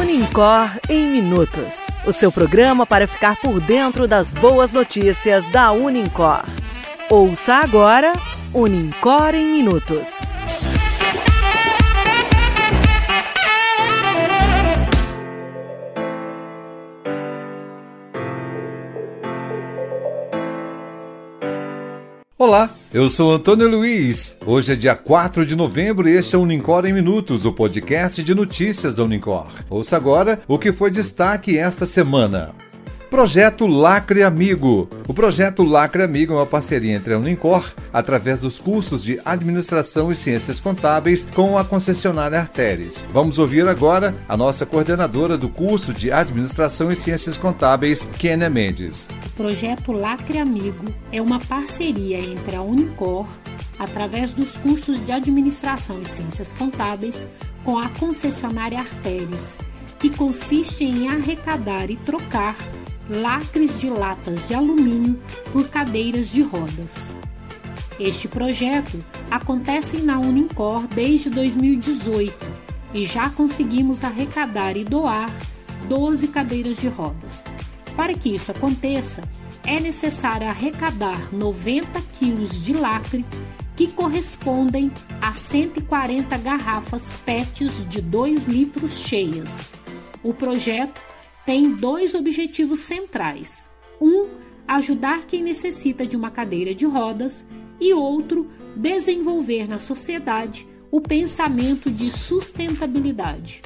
Unicor em Minutos o seu programa para ficar por dentro das boas notícias da Unicor. Ouça agora Unicor em Minutos. Olá, eu sou Antônio Luiz. Hoje é dia 4 de novembro e este é o Unicor em Minutos, o podcast de notícias da Unicor. Ouça agora o que foi destaque esta semana. Projeto Lacre Amigo. O projeto Lacre Amigo é uma parceria entre a Unicor, através dos cursos de Administração e Ciências Contábeis, com a concessionária Artéres. Vamos ouvir agora a nossa coordenadora do curso de Administração e Ciências Contábeis, Kênia Mendes. O projeto Lacre Amigo é uma parceria entre a Unicor, através dos cursos de Administração e Ciências Contábeis, com a concessionária Artéres, que consiste em arrecadar e trocar lacres de latas de alumínio por cadeiras de rodas. Este projeto acontece na Unincor desde 2018 e já conseguimos arrecadar e doar 12 cadeiras de rodas. Para que isso aconteça, é necessário arrecadar 90 quilos de lacre que correspondem a 140 garrafas PETs de 2 litros cheias. O projeto tem dois objetivos centrais: um, ajudar quem necessita de uma cadeira de rodas, e outro, desenvolver na sociedade o pensamento de sustentabilidade.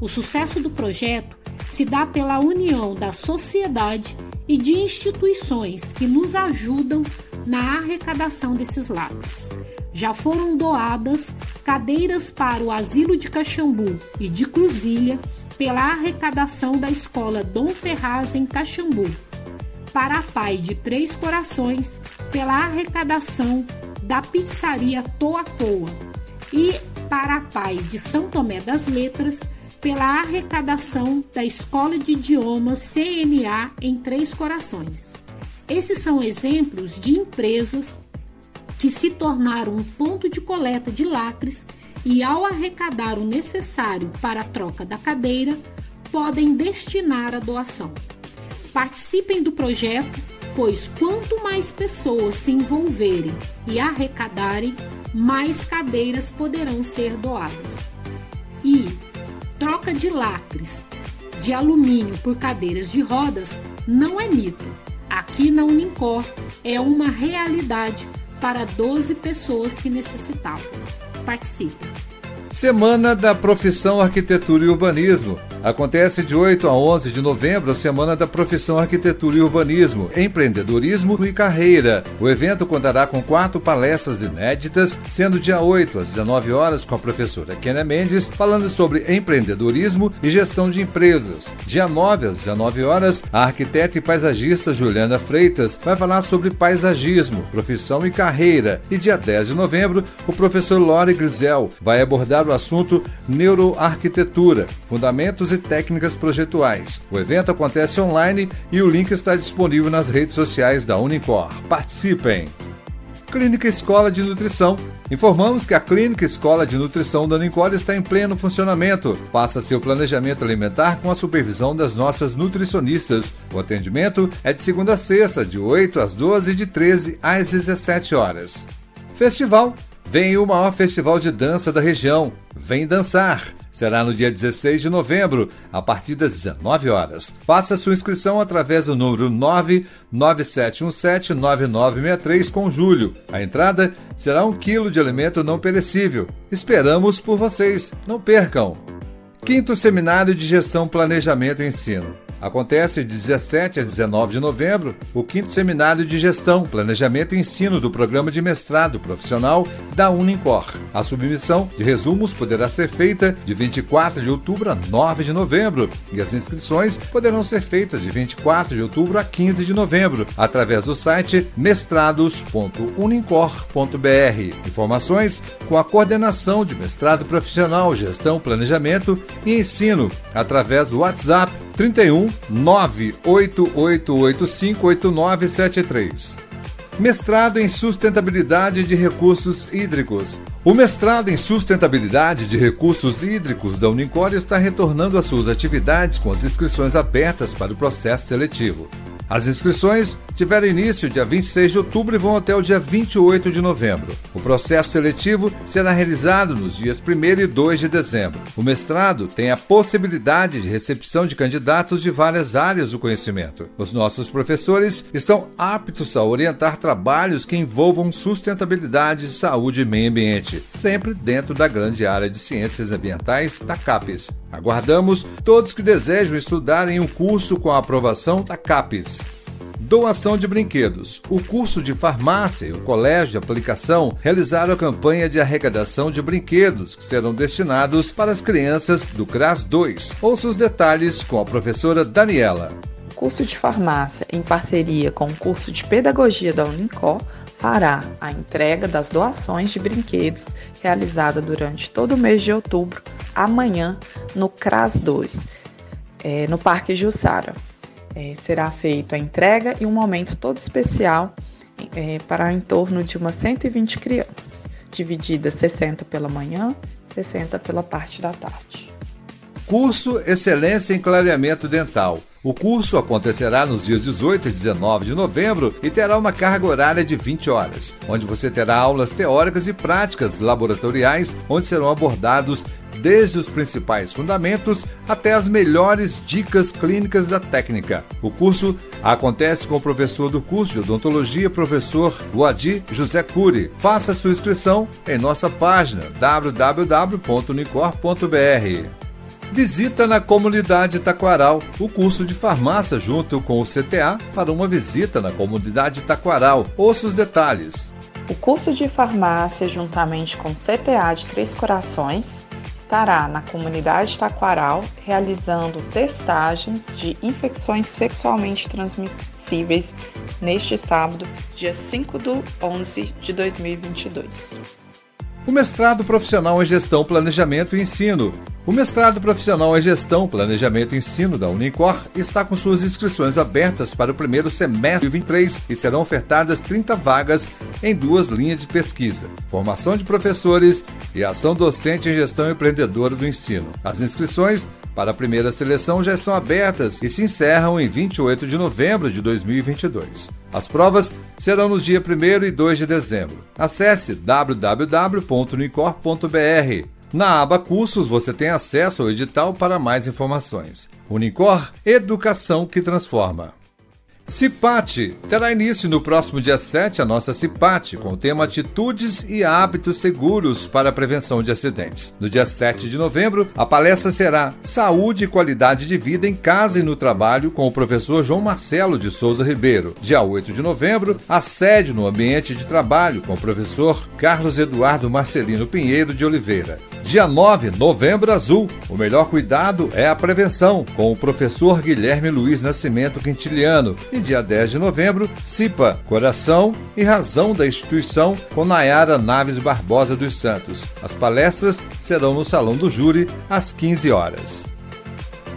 O sucesso do projeto se dá pela união da sociedade e de instituições que nos ajudam na arrecadação desses lápis. Já foram doadas cadeiras para o Asilo de Caxambu e de Cruzilha pela arrecadação da escola Dom Ferraz em Caxambu, para a Pai de Três Corações pela arrecadação da pizzaria Toa Toa e para a Pai de São Tomé das Letras pela arrecadação da Escola de Idiomas CNA em Três Corações. Esses são exemplos de empresas que se tornaram um ponto de coleta de lacres e, ao arrecadar o necessário para a troca da cadeira, podem destinar a doação. Participem do projeto, pois quanto mais pessoas se envolverem e arrecadarem, mais cadeiras poderão ser doadas. E troca de lacres de alumínio por cadeiras de rodas não é mito. Aqui na Unincor é uma realidade para 12 pessoas que necessitavam. Participe! Semana da Profissão Arquitetura e Urbanismo. Acontece de 8 a 11 de novembro a Semana da Profissão Arquitetura e Urbanismo, Empreendedorismo e Carreira. O evento contará com quatro palestras inéditas, sendo dia 8 às 19 horas com a professora Kenia Mendes, falando sobre empreendedorismo e gestão de empresas. Dia 9 às 19 horas, a arquiteta e paisagista Juliana Freitas vai falar sobre paisagismo, profissão e carreira. E dia 10 de novembro, o professor Lore Grisel vai abordar o assunto Neuroarquitetura, Fundamentos e Técnicas Projetuais. O evento acontece online e o link está disponível nas redes sociais da Unicor. Participem! Clínica Escola de Nutrição. Informamos que a Clínica Escola de Nutrição da Unicor está em pleno funcionamento. Faça seu planejamento alimentar com a supervisão das nossas nutricionistas. O atendimento é de segunda a sexta, de 8 às 12 e de 13 às 17 horas. Festival Vem o maior festival de dança da região. Vem dançar! Será no dia 16 de novembro, a partir das 19 horas. Faça sua inscrição através do número 997179963 com Júlio. A entrada será um quilo de alimento não perecível. Esperamos por vocês. Não percam! Quinto Seminário de Gestão, Planejamento e Ensino. Acontece de 17 a 19 de novembro o quinto seminário de gestão, planejamento e ensino do programa de mestrado profissional da Unincor. A submissão de resumos poderá ser feita de 24 de outubro a 9 de novembro e as inscrições poderão ser feitas de 24 de outubro a 15 de novembro através do site mestrados.unincor.br. Informações com a coordenação de mestrado profissional, gestão, planejamento e ensino através do WhatsApp 31 988858973. Mestrado em Sustentabilidade de Recursos Hídricos. O mestrado em sustentabilidade de recursos hídricos da Unicor está retornando às suas atividades com as inscrições abertas para o processo seletivo. As inscrições tiveram início dia 26 de outubro e vão até o dia 28 de novembro. O processo seletivo será realizado nos dias 1 e 2 de dezembro. O mestrado tem a possibilidade de recepção de candidatos de várias áreas do conhecimento. Os nossos professores estão aptos a orientar trabalhos que envolvam sustentabilidade, saúde e meio ambiente, sempre dentro da grande área de ciências ambientais da CAPES. Aguardamos todos que desejam estudar em um curso com a aprovação da CAPES. Doação de brinquedos. O curso de farmácia e o colégio de aplicação realizaram a campanha de arrecadação de brinquedos que serão destinados para as crianças do CRAS 2. Ouça os detalhes com a professora Daniela. O curso de farmácia, em parceria com o curso de pedagogia da Unicó, fará a entrega das doações de brinquedos realizada durante todo o mês de outubro, amanhã, no CRAS 2, é, no Parque Jussara é, será feita a entrega e um momento todo especial é, para em torno de umas 120 crianças, divididas 60 pela manhã, 60 pela parte da tarde. Curso Excelência em Clareamento Dental. O curso acontecerá nos dias 18 e 19 de novembro e terá uma carga horária de 20 horas, onde você terá aulas teóricas e práticas laboratoriais, onde serão abordados desde os principais fundamentos até as melhores dicas clínicas da técnica. O curso acontece com o professor do curso de odontologia, professor Guadi José Cury. Faça sua inscrição em nossa página www.unicor.br. Visita na comunidade Taquaral, o curso de farmácia junto com o CTA para uma visita na comunidade Taquaral. Ouça os detalhes. O curso de farmácia, juntamente com o CTA de Três Corações, estará na comunidade Taquaral realizando testagens de infecções sexualmente transmissíveis neste sábado, dia 5 de 11 de 2022. O mestrado profissional em Gestão, Planejamento e Ensino o mestrado profissional em Gestão, Planejamento e Ensino da Unicor está com suas inscrições abertas para o primeiro semestre de 2023 e serão ofertadas 30 vagas em duas linhas de pesquisa: formação de professores e ação docente em gestão empreendedora do ensino. As inscrições para a primeira seleção já estão abertas e se encerram em 28 de novembro de 2022. As provas serão nos dias 1 e 2 de dezembro. Acesse www.unicor.br na aba Cursos você tem acesso ao edital para mais informações. Unicor Educação que Transforma. Cipate terá início no próximo dia 7 a nossa Cipate, com o tema Atitudes e Hábitos Seguros para a Prevenção de Acidentes. No dia 7 de novembro, a palestra será Saúde e Qualidade de Vida em Casa e no Trabalho, com o professor João Marcelo de Souza Ribeiro. Dia 8 de novembro, Assédio no Ambiente de Trabalho, com o professor Carlos Eduardo Marcelino Pinheiro de Oliveira. Dia 9, Novembro Azul. O melhor cuidado é a prevenção, com o professor Guilherme Luiz Nascimento Quintiliano. E dia 10 de novembro, CIPA, Coração e Razão da Instituição, com Nayara Naves Barbosa dos Santos. As palestras serão no Salão do Júri, às 15 horas.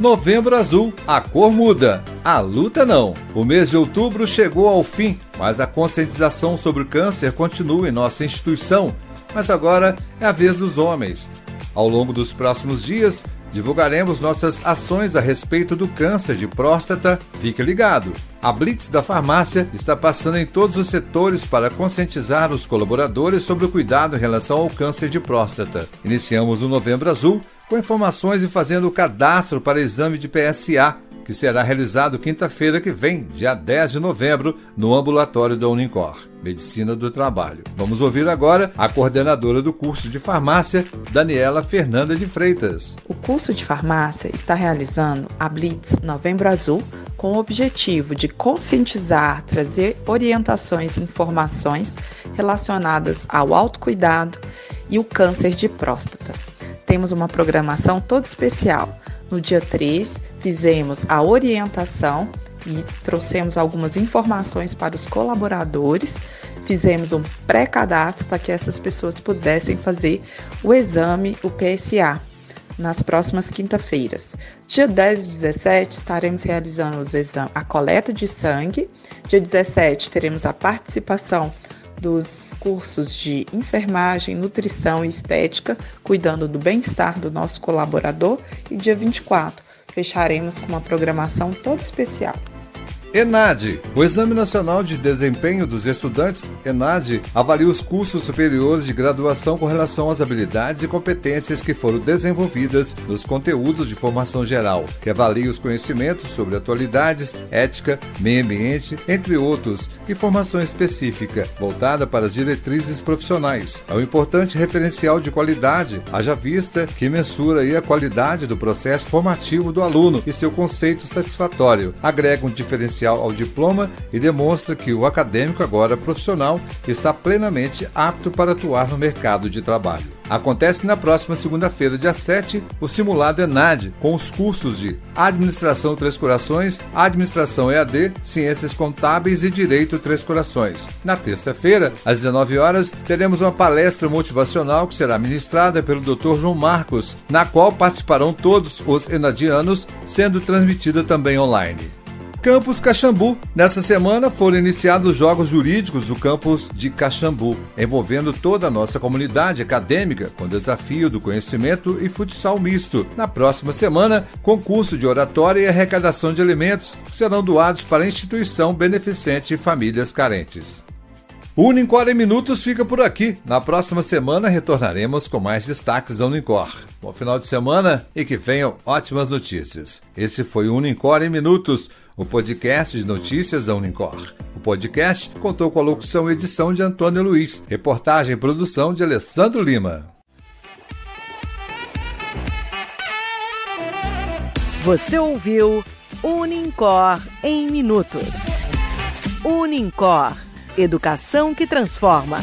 Novembro Azul, a cor muda, a luta não. O mês de outubro chegou ao fim, mas a conscientização sobre o câncer continua em nossa instituição mas agora é a vez dos homens. Ao longo dos próximos dias, divulgaremos nossas ações a respeito do câncer de próstata. Fique ligado! A Blitz da Farmácia está passando em todos os setores para conscientizar os colaboradores sobre o cuidado em relação ao câncer de próstata. Iniciamos o Novembro Azul com informações e fazendo o cadastro para exame de PSA, que será realizado quinta-feira que vem, dia 10 de novembro, no ambulatório da Unicor. Medicina do Trabalho. Vamos ouvir agora a coordenadora do curso de farmácia, Daniela Fernanda de Freitas. O curso de farmácia está realizando a Blitz Novembro Azul com o objetivo de conscientizar, trazer orientações e informações relacionadas ao autocuidado e o câncer de próstata. Temos uma programação toda especial. No dia 3, fizemos a orientação e trouxemos algumas informações para os colaboradores. Fizemos um pré-cadastro para que essas pessoas pudessem fazer o exame, o PSA, nas próximas quinta-feiras. Dia 10 e 17 estaremos realizando a coleta de sangue. Dia 17 teremos a participação dos cursos de enfermagem, nutrição e estética, cuidando do bem-estar do nosso colaborador. E dia 24, fecharemos com uma programação toda especial. ENAD, o Exame Nacional de Desempenho dos Estudantes, ENAD, avalia os cursos superiores de graduação com relação às habilidades e competências que foram desenvolvidas nos conteúdos de formação geral, que avalia os conhecimentos sobre atualidades, ética, meio ambiente, entre outros, e formação específica, voltada para as diretrizes profissionais. É um importante referencial de qualidade, haja vista que mensura a qualidade do processo formativo do aluno e seu conceito satisfatório, agrega um diferencial ao diploma e demonstra que o acadêmico, agora profissional, está plenamente apto para atuar no mercado de trabalho. Acontece na próxima segunda-feira, dia 7, o simulado ENAD, com os cursos de Administração Três Corações, Administração EAD, Ciências Contábeis e Direito Três Corações. Na terça-feira, às 19 horas, teremos uma palestra motivacional que será ministrada pelo Dr. João Marcos, na qual participarão todos os enadianos, sendo transmitida também online. Campus Caxambu. Nessa semana foram iniciados os Jogos Jurídicos do campus de Caxambu, envolvendo toda a nossa comunidade acadêmica, com desafio do conhecimento e futsal misto. Na próxima semana, concurso de oratória e arrecadação de alimentos serão doados para a instituição beneficente Famílias Carentes. O Unicor em Minutos fica por aqui. Na próxima semana retornaremos com mais destaques da Unicor. Bom final de semana e que venham ótimas notícias. Esse foi o Unicor em Minutos o podcast de notícias da Unicor. O podcast contou com a locução e edição de Antônio Luiz, reportagem e produção de Alessandro Lima. Você ouviu Unicor em Minutos. Unicor Educação que transforma.